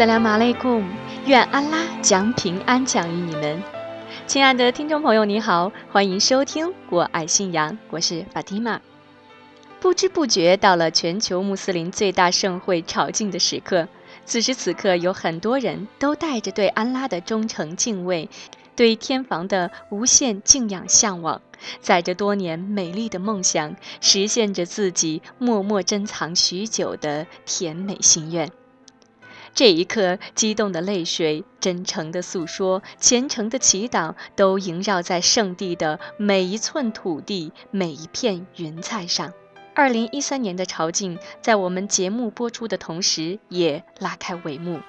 阿斯拉马勒贡，愿安拉将平安降于你们。亲爱的听众朋友，你好，欢迎收听《我爱信仰》，我是法蒂玛。不知不觉到了全球穆斯林最大盛会朝觐的时刻，此时此刻，有很多人都带着对安拉的忠诚敬畏，对天房的无限敬仰向往，载着多年美丽的梦想，实现着自己默默珍藏许久的甜美心愿。这一刻，激动的泪水、真诚的诉说、虔诚的祈祷，都萦绕在圣地的每一寸土地、每一片云彩上。二零一三年的朝觐，在我们节目播出的同时，也拉开帷幕。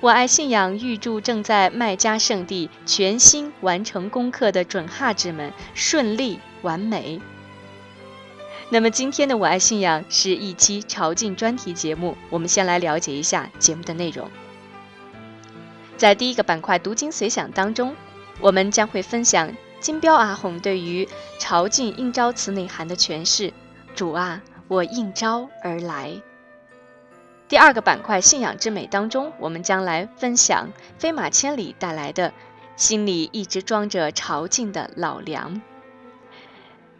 我爱信仰，预祝正在麦加圣地全心完成功课的准哈子们顺利完美。那么今天的我爱信仰是一期朝觐专题节目，我们先来了解一下节目的内容。在第一个板块“读经随想”当中，我们将会分享金标阿红对于朝觐应召词内涵的诠释：“主啊，我应召而来。”第二个板块“信仰之美”当中，我们将来分享飞马千里带来的“心里一直装着朝觐的老梁”。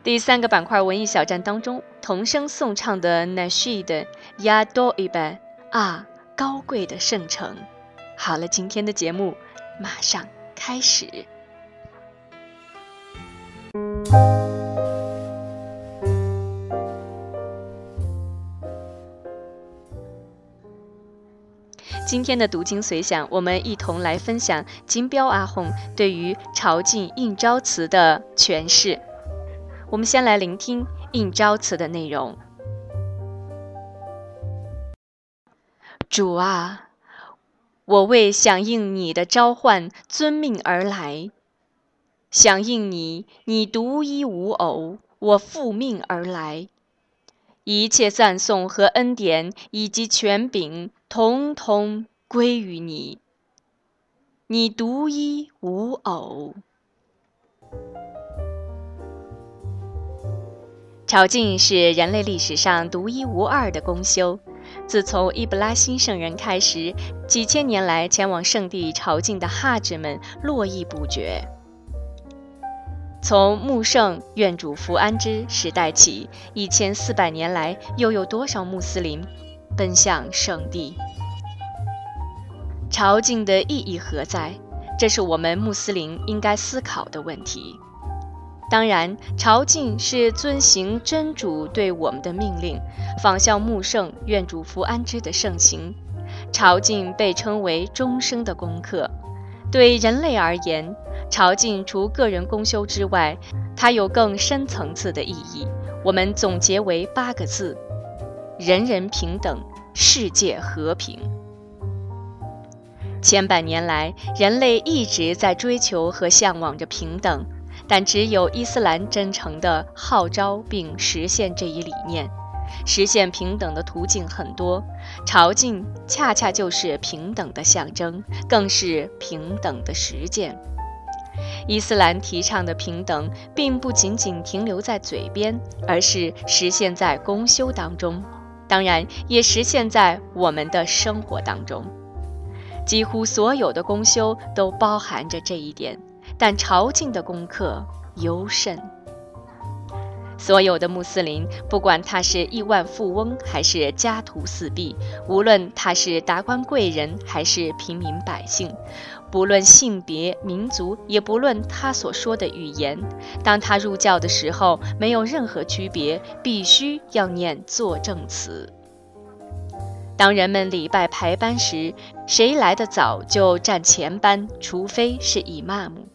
第三个板块文艺小站当中，童声颂唱的 Nashid Ya Do Iba 啊，高贵的圣城。好了，今天的节目马上开始。今天的读经随想，我们一同来分享金标阿訇对于朝觐应召词的诠释。我们先来聆听应召词的内容。主啊，我为响应你的召唤遵命而来，响应你，你独一无偶，我复命而来。一切赞颂和恩典以及权柄，统统归于你。你独一无偶。朝觐是人类历史上独一无二的公休。自从伊布拉辛圣人开始，几千年来前往圣地朝觐的哈指们络绎不绝。从穆圣愿主福安之时代起，一千四百年来，又有多少穆斯林奔向圣地？朝觐的意义何在？这是我们穆斯林应该思考的问题。当然，朝觐是遵行真主对我们的命令，仿效穆圣愿主福安之的盛行。朝觐被称为终生的功课。对人类而言，朝觐除个人功修之外，它有更深层次的意义。我们总结为八个字：人人平等，世界和平。千百年来，人类一直在追求和向往着平等。但只有伊斯兰真诚地号召并实现这一理念。实现平等的途径很多，朝觐恰恰就是平等的象征，更是平等的实践。伊斯兰提倡的平等，并不仅仅停留在嘴边，而是实现在公修当中，当然也实现在我们的生活当中。几乎所有的公修都包含着这一点。但朝觐的功课尤甚。所有的穆斯林，不管他是亿万富翁还是家徒四壁，无论他是达官贵人还是平民百姓，不论性别、民族，也不论他所说的语言，当他入教的时候，没有任何区别，必须要念作证词。当人们礼拜排班时，谁来得早就站前班，除非是以玛目。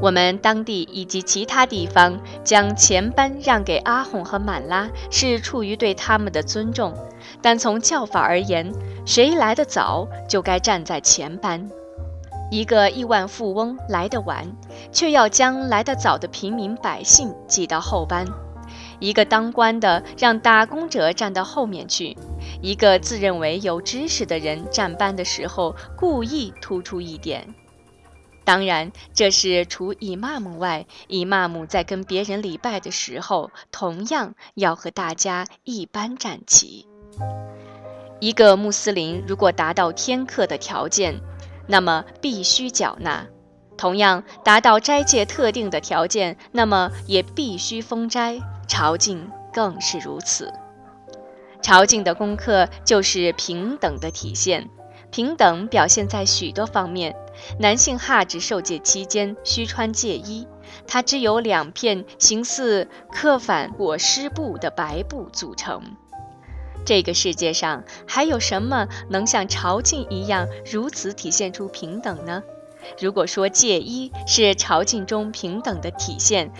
我们当地以及其他地方将前班让给阿訇和满拉，是出于对他们的尊重。但从教法而言，谁来得早就该站在前班。一个亿万富翁来得晚，却要将来得早的平民百姓挤到后班；一个当官的让打工者站到后面去；一个自认为有知识的人站班的时候，故意突出一点。当然，这是除以妈姆外，以妈姆在跟别人礼拜的时候，同样要和大家一般站齐。一个穆斯林如果达到天课的条件，那么必须缴纳；同样达到斋戒特定的条件，那么也必须封斋。朝觐更是如此。朝觐的功课就是平等的体现，平等表现在许多方面。男性哈指受戒期间需穿戒衣，它只有两片形似刻反裹尸布的白布组成。这个世界上还有什么能像朝觐一样如此体现出平等呢？如果说戒衣是朝觐中平等的体现，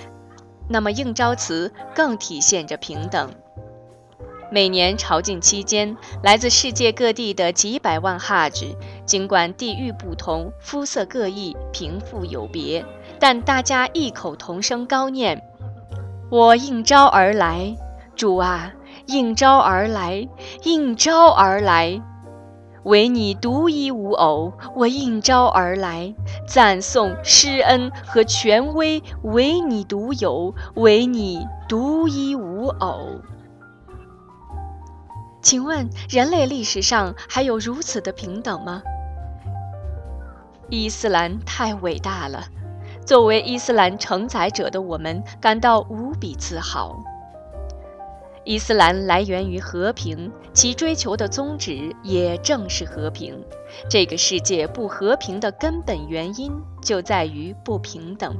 那么应召词更体现着平等。每年朝觐期间，来自世界各地的几百万哈指，尽管地域不同、肤色各异、贫富有别，但大家异口同声高念：“我应召而来，主啊，应召而来，应召而来，唯你独一无偶，我应召而来，赞颂、施恩和权威唯你独有，唯你独一无偶。”请问，人类历史上还有如此的平等吗？伊斯兰太伟大了，作为伊斯兰承载者的我们感到无比自豪。伊斯兰来源于和平，其追求的宗旨也正是和平。这个世界不和平的根本原因就在于不平等。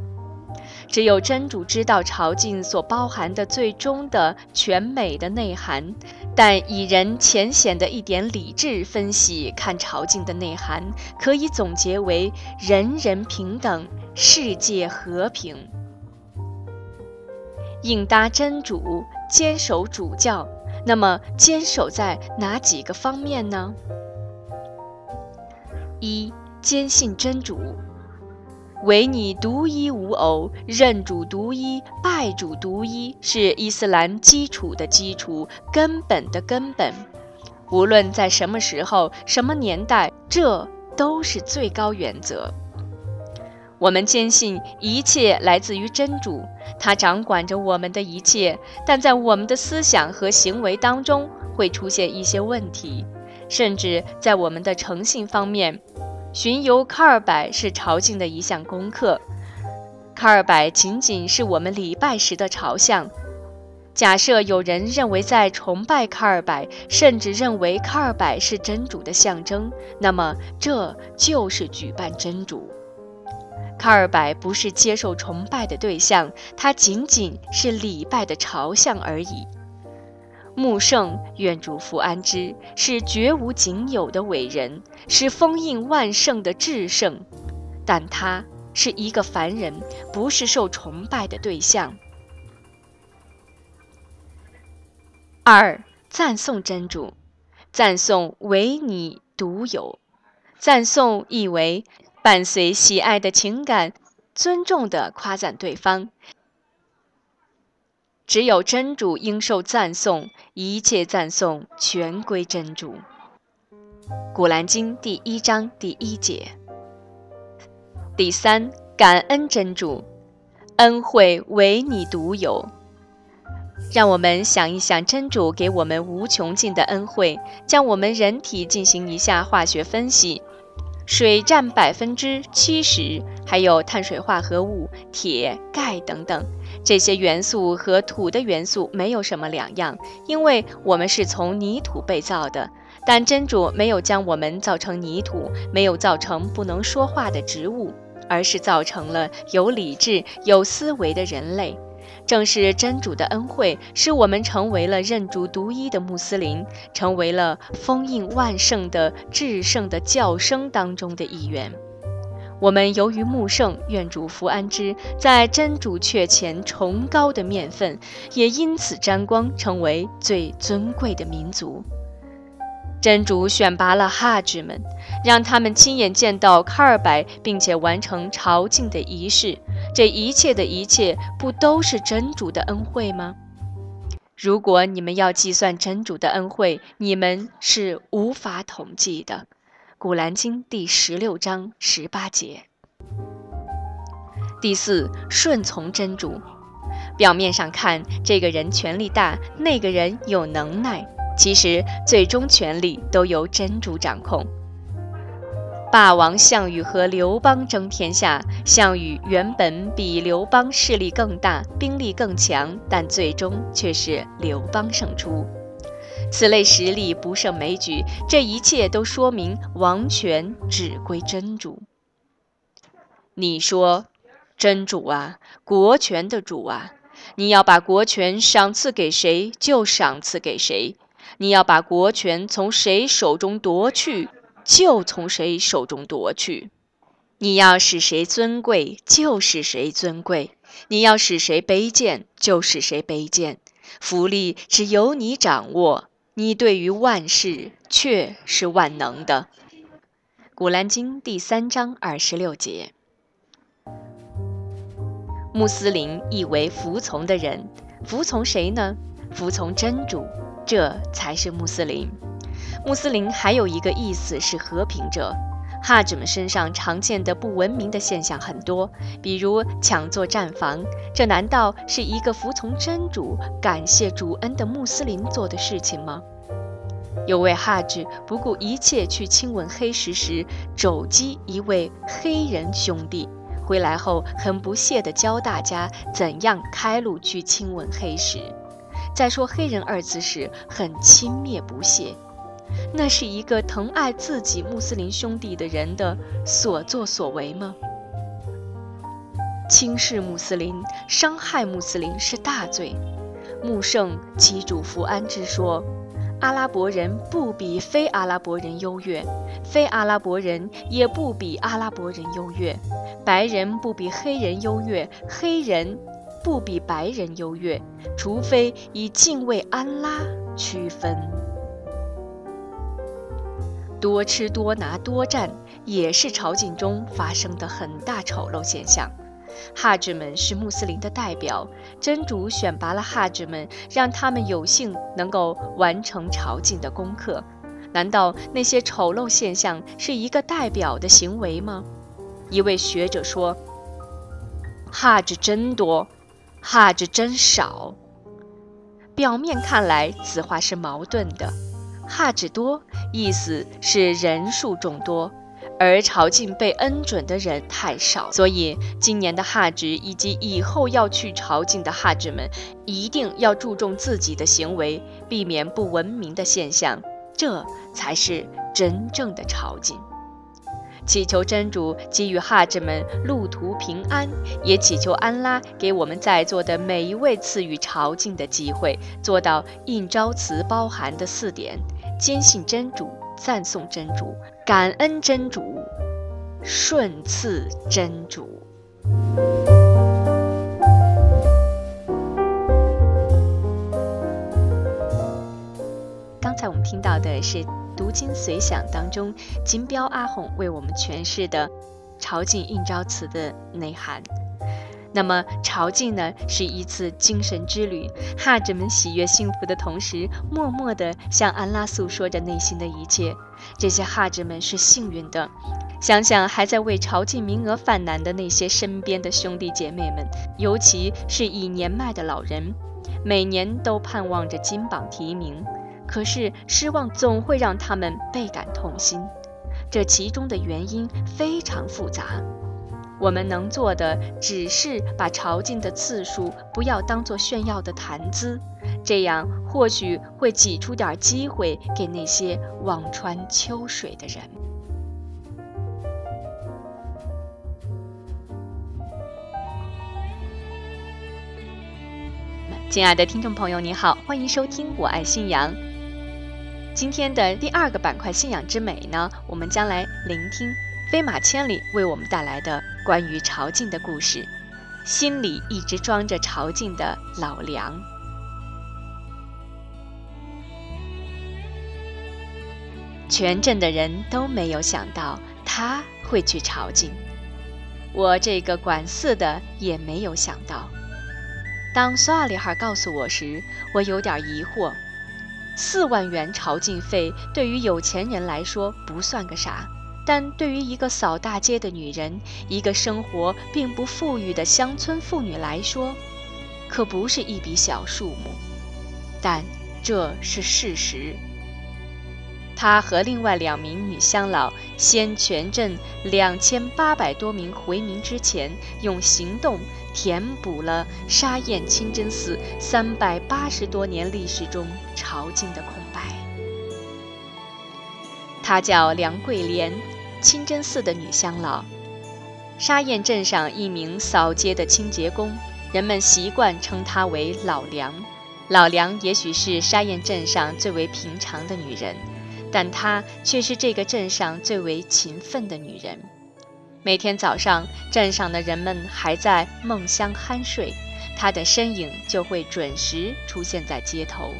只有真主知道朝觐所包含的最终的全美的内涵。但以人浅显的一点理智分析看朝觐的内涵，可以总结为人人平等，世界和平。应答真主，坚守主教，那么坚守在哪几个方面呢？一，坚信真主。唯你独一无偶，认主独一，拜主独一，是伊斯兰基础的基础，根本的根本。无论在什么时候、什么年代，这都是最高原则。我们坚信一切来自于真主，他掌管着我们的一切，但在我们的思想和行为当中会出现一些问题，甚至在我们的诚信方面。巡游卡尔柏是朝觐的一项功课。卡尔柏仅仅是我们礼拜时的朝向。假设有人认为在崇拜卡尔柏，甚至认为卡尔柏是真主的象征，那么这就是举办真主。卡尔柏不是接受崇拜的对象，它仅仅是礼拜的朝向而已。穆圣愿主福安之，是绝无仅有的伟人，是封印万圣的至圣，但他是一个凡人，不是受崇拜的对象。二赞颂真主，赞颂唯你独有，赞颂意为伴随喜爱的情感，尊重的夸赞对方。只有真主应受赞颂，一切赞颂全归真主。古兰经第一章第一节。第三，感恩真主，恩惠唯你独有。让我们想一想，真主给我们无穷尽的恩惠，将我们人体进行一下化学分析。水占百分之七十，还有碳水化合物、铁、钙等等这些元素和土的元素没有什么两样，因为我们是从泥土被造的。但真主没有将我们造成泥土，没有造成不能说话的植物，而是造成了有理智、有思维的人类。正是真主的恩惠，使我们成为了认主独一的穆斯林，成为了封印万圣的至圣的教声当中的一员。我们由于穆圣愿主福安之，在真主阙前崇高的面分，也因此沾光，成为最尊贵的民族。真主选拔了哈吉们，让他们亲眼见到卡尔白，并且完成朝觐的仪式。这一切的一切，不都是真主的恩惠吗？如果你们要计算真主的恩惠，你们是无法统计的。古兰经第十六章十八节。第四，顺从真主。表面上看，这个人权力大，那个人有能耐。其实，最终权力都由真主掌控。霸王项羽和刘邦争天下，项羽原本比刘邦势力更大，兵力更强，但最终却是刘邦胜出。此类实力不胜枚举，这一切都说明王权只归真主。你说，真主啊，国权的主啊，你要把国权赏赐给谁，就赏赐给谁。你要把国权从谁手中夺去，就从谁手中夺去；你要使谁尊贵，就使谁尊贵；你要使谁卑贱，就使谁卑贱。福利只由你掌握，你对于万事却是万能的。古兰经第三章二十六节。穆斯林意为服从的人，服从谁呢？服从真主。这才是穆斯林。穆斯林还有一个意思是和平者。哈吉们身上常见的不文明的现象很多，比如抢做战房，这难道是一个服从真主、感谢主恩的穆斯林做的事情吗？有位哈吉不顾一切去亲吻黑石时，肘击一位黑人兄弟，回来后很不屑地教大家怎样开路去亲吻黑石。在说“黑人”二字时，很轻蔑不屑，那是一个疼爱自己穆斯林兄弟的人的所作所为吗？轻视穆斯林、伤害穆斯林是大罪。穆圣其主福安之说：“阿拉伯人不比非阿拉伯人优越，非阿拉伯人也不比阿拉伯人优越，白人不比黑人优越，黑人。”不比白人优越，除非以敬畏安拉区分。多吃多拿多占也是朝觐中发生的很大丑陋现象。哈智们是穆斯林的代表，真主选拔了哈智们，让他们有幸能够完成朝觐的功课。难道那些丑陋现象是一个代表的行为吗？一位学者说：“哈智真多。”哈智真少，表面看来此话是矛盾的。哈只多意思是人数众多，而朝觐被恩准的人太少，所以今年的哈值以及以后要去朝觐的哈值们，一定要注重自己的行为，避免不文明的现象，这才是真正的朝觐。祈求真主给予哈子们路途平安，也祈求安拉给我们在座的每一位赐予朝觐的机会，做到应招词包含的四点：坚信真主，赞颂真主，感恩真主，顺次真主。刚才我们听到的是。读经随想当中，金标阿红为我们诠释的朝觐应召词的内涵。那么，朝觐呢，是一次精神之旅。哈子们喜悦幸福的同时，默默地向安拉诉说着内心的一切。这些哈子们是幸运的。想想还在为朝觐名额犯难的那些身边的兄弟姐妹们，尤其是已年迈的老人，每年都盼望着金榜题名。可是失望总会让他们倍感痛心，这其中的原因非常复杂。我们能做的只是把朝觐的次数不要当做炫耀的谈资，这样或许会挤出点机会给那些望穿秋水的人。亲爱的听众朋友，你好，欢迎收听《我爱信仰》。今天的第二个板块“信仰之美”呢，我们将来聆听飞马千里为我们带来的关于朝觐的故事。心里一直装着朝觐的老梁。全镇的人都没有想到他会去朝觐，我这个管事的也没有想到。当索阿里哈告诉我时，我有点疑惑。四万元朝觐费对于有钱人来说不算个啥，但对于一个扫大街的女人，一个生活并不富裕的乡村妇女来说，可不是一笔小数目。但这是事实。她和另外两名女乡老，先全镇两千八百多名回民之前，用行动填补了沙堰清真寺三百八十多年历史中朝觐的空白。她叫梁桂莲，清真寺的女乡老，沙堰镇上一名扫街的清洁工，人们习惯称她为老梁。老梁也许是沙堰镇上最为平常的女人。但她却是这个镇上最为勤奋的女人。每天早上，镇上的人们还在梦乡酣睡，她的身影就会准时出现在街头，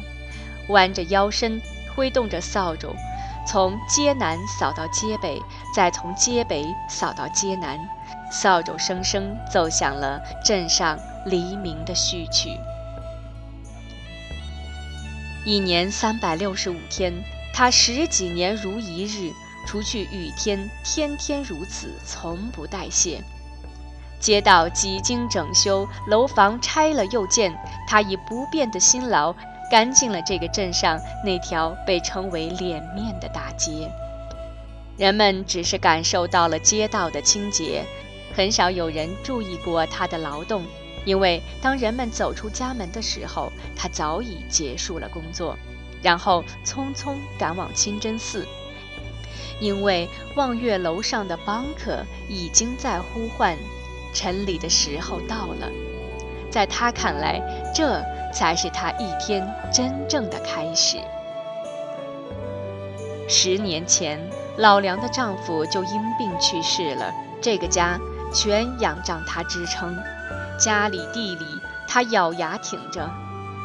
弯着腰身，挥动着扫帚，从街南扫到街北，再从街北扫到街南，扫帚声声奏响了镇上黎明的序曲。一年三百六十五天。他十几年如一日，除去雨天，天天如此，从不代谢。街道几经整修，楼房拆了又建，他以不变的辛劳，干净了这个镇上那条被称为“脸面”的大街。人们只是感受到了街道的清洁，很少有人注意过他的劳动，因为当人们走出家门的时候，他早已结束了工作。然后匆匆赶往清真寺，因为望月楼上的邦克已经在呼唤，晨礼的时候到了。在他看来，这才是他一天真正的开始。十年前，老梁的丈夫就因病去世了，这个家全仰仗她支撑，家里地里她咬牙挺着。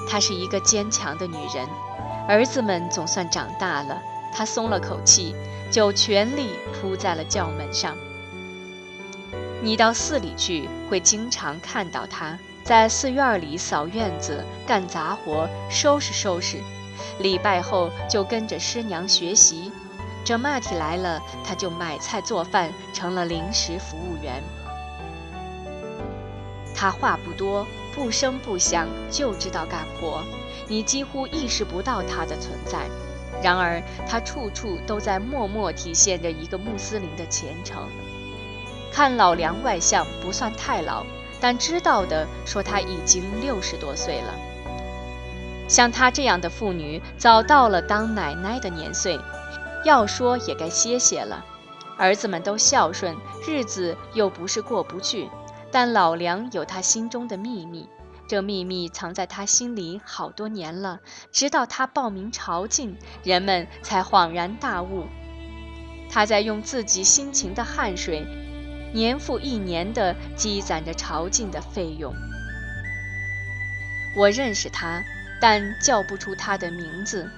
她是一个坚强的女人。儿子们总算长大了，他松了口气，就全力扑在了轿门上。你到寺里去，会经常看到他在寺院里扫院子、干杂活、收拾收拾。礼拜后就跟着师娘学习，这马蹄来了，他就买菜做饭，成了临时服务员。他话不多，不声不响，就知道干活。你几乎意识不到他的存在，然而他处处都在默默体现着一个穆斯林的虔诚。看老梁外相不算太老，但知道的说他已经六十多岁了。像她这样的妇女，早到了当奶奶的年岁，要说也该歇歇了。儿子们都孝顺，日子又不是过不去，但老梁有他心中的秘密。这秘密藏在他心里好多年了，直到他报名朝觐，人们才恍然大悟。他在用自己辛勤的汗水，年复一年地积攒着朝觐的费用。我认识他，但叫不出他的名字。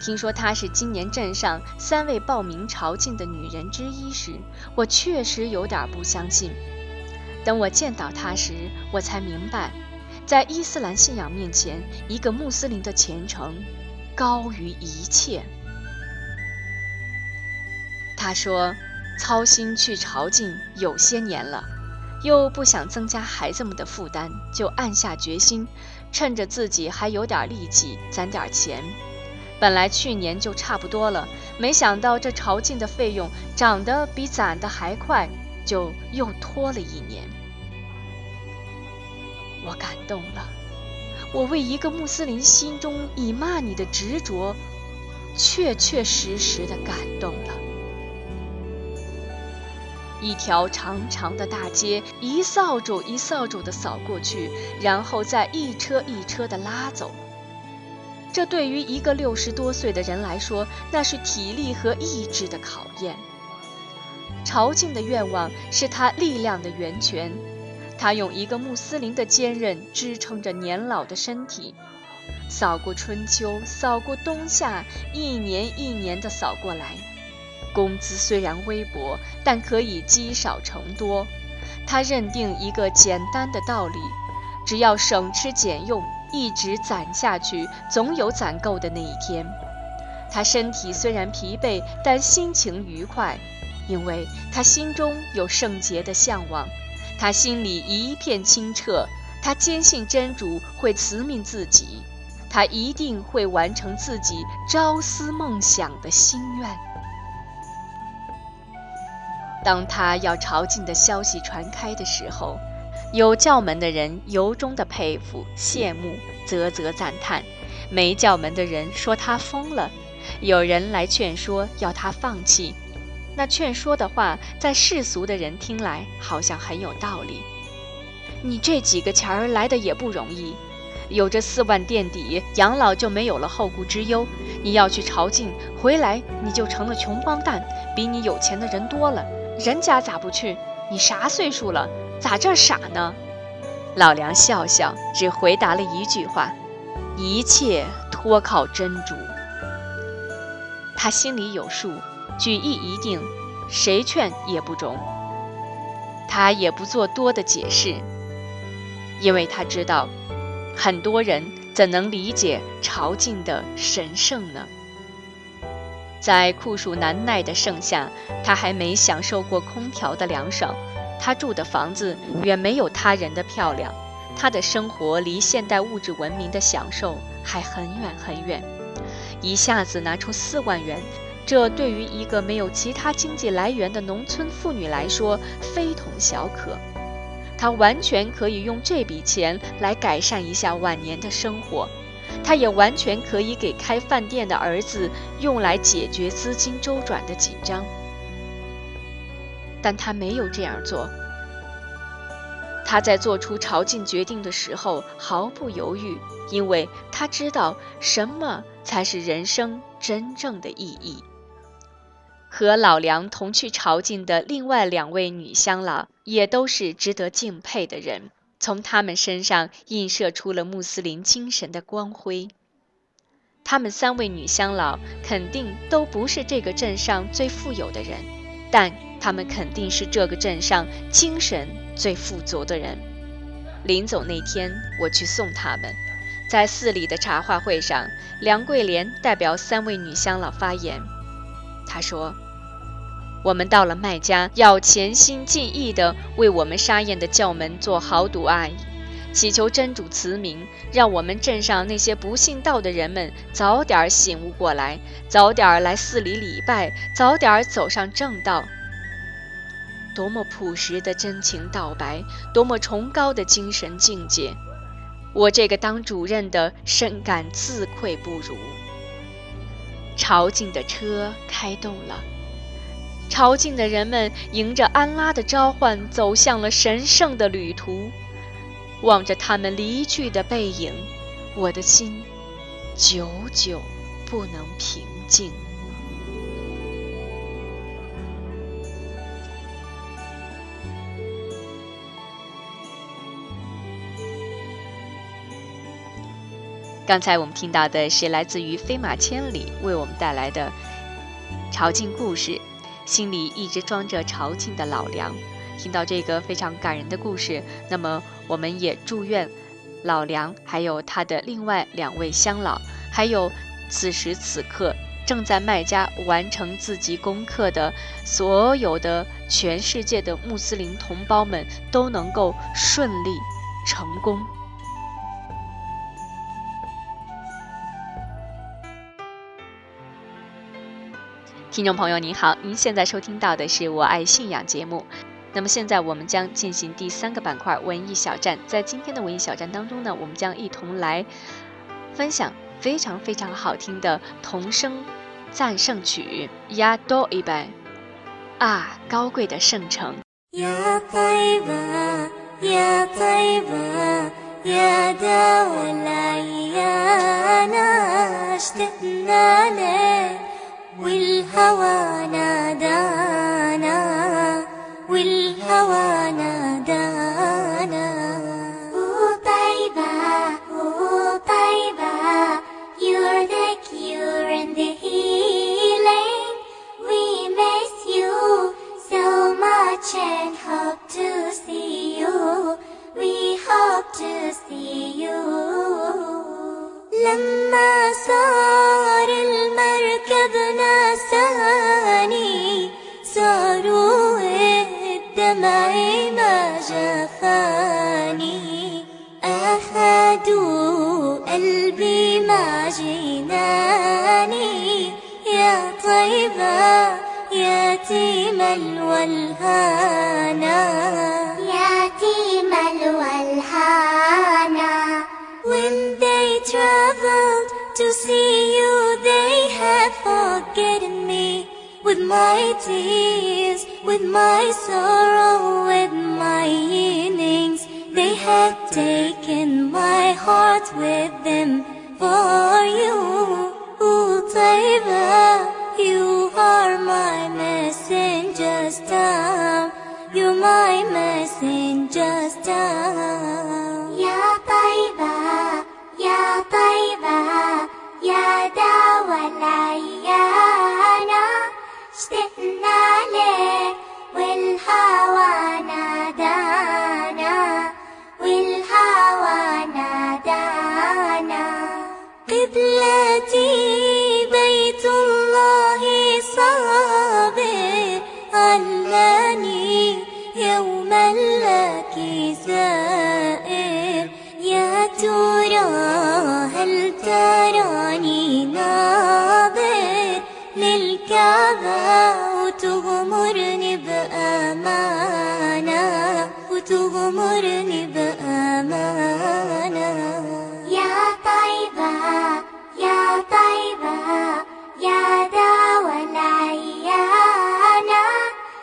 听说她是今年镇上三位报名朝觐的女人之一时，我确实有点不相信。等我见到她时，我才明白。在伊斯兰信仰面前，一个穆斯林的虔诚高于一切。她说：“操心去朝觐有些年了，又不想增加孩子们的负担，就暗下决心，趁着自己还有点力气，攒点钱。本来去年就差不多了，没想到这朝觐的费用涨得比攒的还快，就又拖了一年。”我感动了，我为一个穆斯林心中以骂你的执着，确确实实的感动了。一条长长的大街，一扫帚一扫帚的扫过去，然后再一车一车的拉走。这对于一个六十多岁的人来说，那是体力和意志的考验。朝觐的愿望是他力量的源泉。他用一个穆斯林的坚韧支撑着年老的身体，扫过春秋，扫过冬夏，一年一年地扫过来。工资虽然微薄，但可以积少成多。他认定一个简单的道理：只要省吃俭用，一直攒下去，总有攒够的那一天。他身体虽然疲惫，但心情愉快，因为他心中有圣洁的向往。他心里一片清澈，他坚信真主会慈悯自己，他一定会完成自己朝思梦想的心愿。当他要朝觐的消息传开的时候，有教门的人由衷的佩服、羡慕、啧啧赞叹；没教门的人说他疯了，有人来劝说，要他放弃。那劝说的话，在世俗的人听来好像很有道理。你这几个钱儿来的也不容易，有这四万垫底，养老就没有了后顾之忧。你要去朝觐，回来你就成了穷光蛋，比你有钱的人多了。人家咋不去？你啥岁数了？咋这傻呢？老梁笑笑，只回答了一句话：一切托靠真主。他心里有数。举意已定，谁劝也不中。他也不做多的解释，因为他知道，很多人怎能理解朝觐的神圣呢？在酷暑难耐的盛夏，他还没享受过空调的凉爽。他住的房子远没有他人的漂亮，他的生活离现代物质文明的享受还很远很远。一下子拿出四万元。这对于一个没有其他经济来源的农村妇女来说非同小可，她完全可以用这笔钱来改善一下晚年的生活，她也完全可以给开饭店的儿子用来解决资金周转的紧张，但他没有这样做。他在做出朝觐决定的时候毫不犹豫，因为他知道什么才是人生真正的意义。和老梁同去朝觐的另外两位女乡老，也都是值得敬佩的人。从他们身上映射出了穆斯林精神的光辉。他们三位女乡老肯定都不是这个镇上最富有的人，但他们肯定是这个镇上精神最富足的人。临走那天，我去送他们，在寺里的茶话会上，梁桂莲代表三位女乡老发言，她说。我们到了麦家，要潜心尽意地为我们沙燕的教门做好赌阿姨，祈求真主慈悯，让我们镇上那些不信道的人们早点醒悟过来，早点来寺里礼拜，早点走上正道。多么朴实的真情道白，多么崇高的精神境界！我这个当主任的深感自愧不如。朝觐的车开动了。朝觐的人们迎着安拉的召唤，走向了神圣的旅途。望着他们离去的背影，我的心久久不能平静。刚才我们听到的是来自于飞马千里为我们带来的朝觐故事。心里一直装着朝觐的老梁，听到这个非常感人的故事，那么我们也祝愿老梁，还有他的另外两位乡老，还有此时此刻正在麦加完成自己功课的所有的全世界的穆斯林同胞们，都能够顺利成功。听众朋友您好，您现在收听到的是我爱信仰节目。那么现在我们将进行第三个板块文艺小站。在今天的文艺小站当中呢，我们将一同来分享非常非常好听的童声赞圣曲《亚多伊拜》啊，高贵的圣城。والهوى نادانا والهوى نادانا وطيبة وطيبة You're the cure and the healing We miss you so much and hope to see you. We hope to see you. لما صار يتيم الولهانا يتيم الولهانا When they traveled to see you, they had forgotten me. With my tears, with my sorrow, with my yearnings, they had taken my heart with them for you. Ooh, Taiba, you are my messenger's down. You're my messenger's down. يا طيبة يا طيبة يا العيانة ترى هل تراني ناظر للكعبة وتغمرني بأمانة وتغمرني بأمانة يا طيبة يا طيبة يا دوا العيانة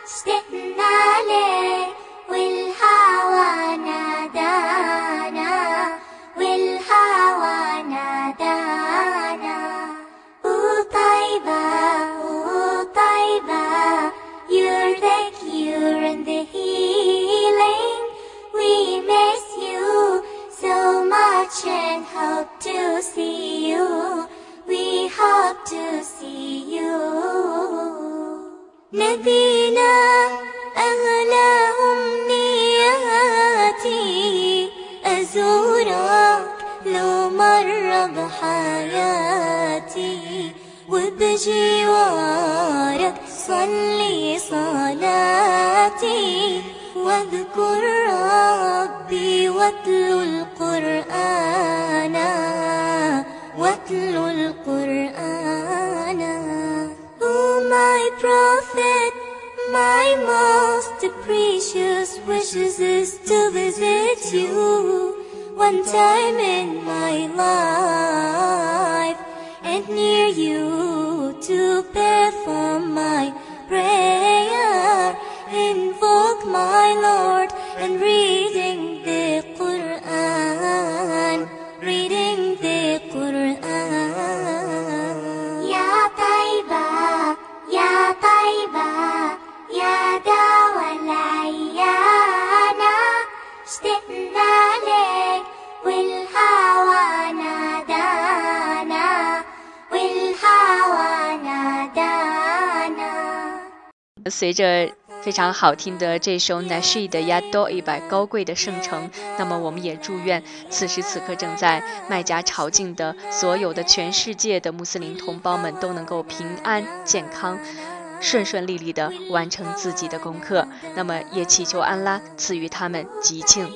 اشتقنا لك نبينا أغلى أمنياتي أزورك لو مر بحياتي وبجوارك صلي صلاتي. واذكر ربي واتلو القرآن واتلو القرآن. Prophet my most precious wishes is to visit you one time in my life and near you to perform my prayer invoke my Lord and reading 随着非常好听的这首《Nasheed Ya Do 一百高贵的圣城》，那么我们也祝愿此时此刻正在麦加朝觐的所有的全世界的穆斯林同胞们都能够平安健康。顺顺利利地完成自己的功课，那么也祈求安拉赐予他们吉庆。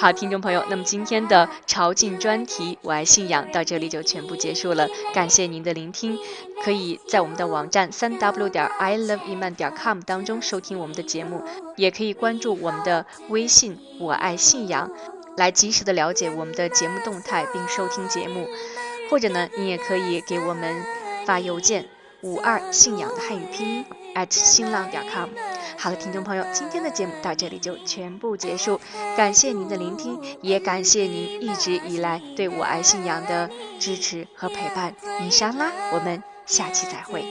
好，听众朋友，那么今天的朝觐专题《我爱信仰》到这里就全部结束了，感谢您的聆听。可以在我们的网站三 w 点 i love iman 点 com 当中收听我们的节目，也可以关注我们的微信“我爱信仰”，来及时的了解我们的节目动态并收听节目。或者呢，你也可以给我们发邮件五二信仰的汉语拼音 at 新浪点 com。好了，听众朋友，今天的节目到这里就全部结束，感谢您的聆听，也感谢您一直以来对我爱信仰的支持和陪伴。米莎拉，我们下期再会。